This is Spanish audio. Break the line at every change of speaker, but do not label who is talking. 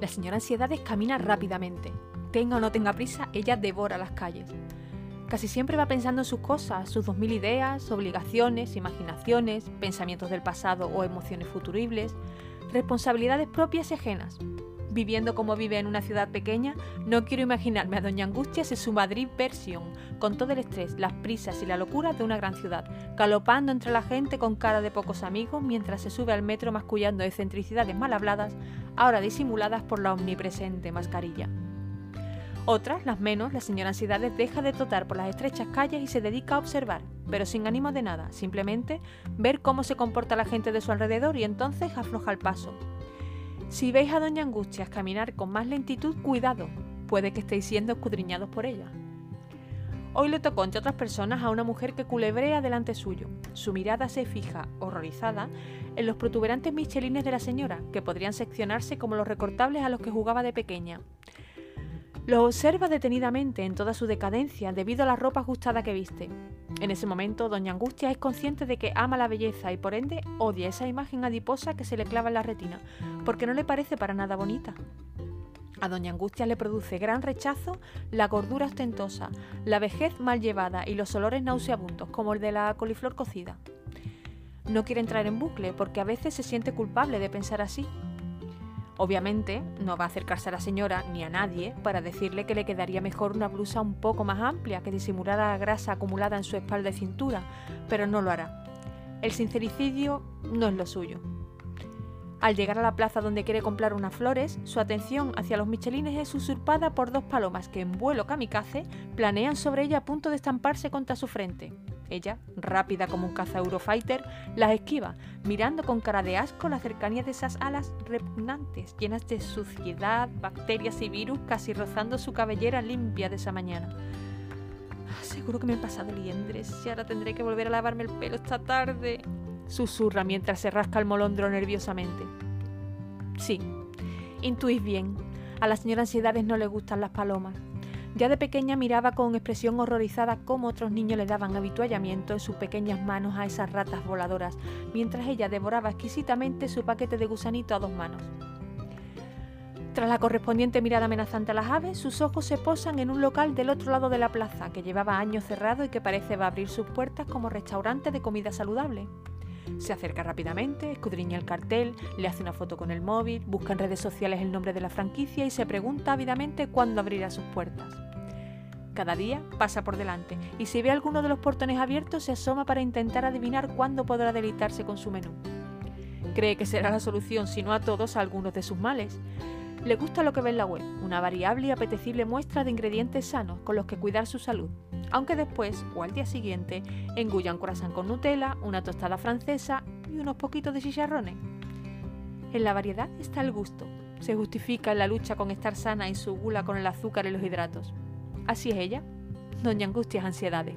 La señora Ansiedades camina rápidamente. Tenga o no tenga prisa, ella devora las calles. Casi siempre va pensando en sus cosas, sus dos mil ideas, obligaciones, imaginaciones, pensamientos del pasado o emociones futuribles, responsabilidades propias y ajenas. Viviendo como vive en una ciudad pequeña, no quiero imaginarme a Doña Angustias en su Madrid versión, con todo el estrés, las prisas y la locura de una gran ciudad, galopando entre la gente con cara de pocos amigos mientras se sube al metro mascullando excentricidades mal habladas, ahora disimuladas por la omnipresente mascarilla. Otras, las menos, la señora Ansiedades deja de trotar por las estrechas calles y se dedica a observar, pero sin ánimo de nada, simplemente ver cómo se comporta la gente de su alrededor y entonces afloja el paso. Si veis a Doña Angustias caminar con más lentitud, cuidado, puede que estéis siendo escudriñados por ella. Hoy le tocó, entre otras personas, a una mujer que culebrea delante suyo. Su mirada se fija, horrorizada, en los protuberantes michelines de la señora, que podrían seccionarse como los recortables a los que jugaba de pequeña. Lo observa detenidamente en toda su decadencia debido a la ropa ajustada que viste. En ese momento, Doña Angustia es consciente de que ama la belleza y por ende odia esa imagen adiposa que se le clava en la retina, porque no le parece para nada bonita. A Doña Angustia le produce gran rechazo la gordura ostentosa, la vejez mal llevada y los olores nauseabundos, como el de la coliflor cocida. No quiere entrar en bucle porque a veces se siente culpable de pensar así, Obviamente no va a acercarse a la señora ni a nadie para decirle que le quedaría mejor una blusa un poco más amplia que disimulara la grasa acumulada en su espalda y cintura, pero no lo hará. El sincericidio no es lo suyo. Al llegar a la plaza donde quiere comprar unas flores, su atención hacia los michelines es usurpada por dos palomas que en vuelo kamikaze planean sobre ella a punto de estamparse contra su frente. Ella, rápida como un caza Eurofighter, las esquiva, mirando con cara de asco la cercanía de esas alas repugnantes, llenas de suciedad, bacterias y virus, casi rozando su cabellera limpia de esa mañana. Ah, seguro que me he pasado liendres y ahora tendré que volver a lavarme el pelo esta tarde. Susurra mientras se rasca el molondro nerviosamente. Sí, intuís bien. A la señora Ansiedades no le gustan las palomas. Ya de pequeña miraba con expresión horrorizada cómo otros niños le daban habituallamiento en sus pequeñas manos a esas ratas voladoras, mientras ella devoraba exquisitamente su paquete de gusanito a dos manos. Tras la correspondiente mirada amenazante a las aves, sus ojos se posan en un local del otro lado de la plaza, que llevaba años cerrado y que parece va a abrir sus puertas como restaurante de comida saludable. Se acerca rápidamente, escudriña el cartel, le hace una foto con el móvil, busca en redes sociales el nombre de la franquicia y se pregunta ávidamente cuándo abrirá sus puertas. Cada día pasa por delante y si ve alguno de los portones abiertos se asoma para intentar adivinar cuándo podrá deleitarse con su menú. Cree que será la solución, si no a todos, a algunos de sus males. Le gusta lo que ve en la web, una variable y apetecible muestra de ingredientes sanos con los que cuidar su salud, aunque después o al día siguiente engullan un corazón con Nutella, una tostada francesa y unos poquitos de chicharrones. En la variedad está el gusto. Se justifica en la lucha con estar sana y su gula con el azúcar y los hidratos. Así es ella, doña Angustias Ansiedades.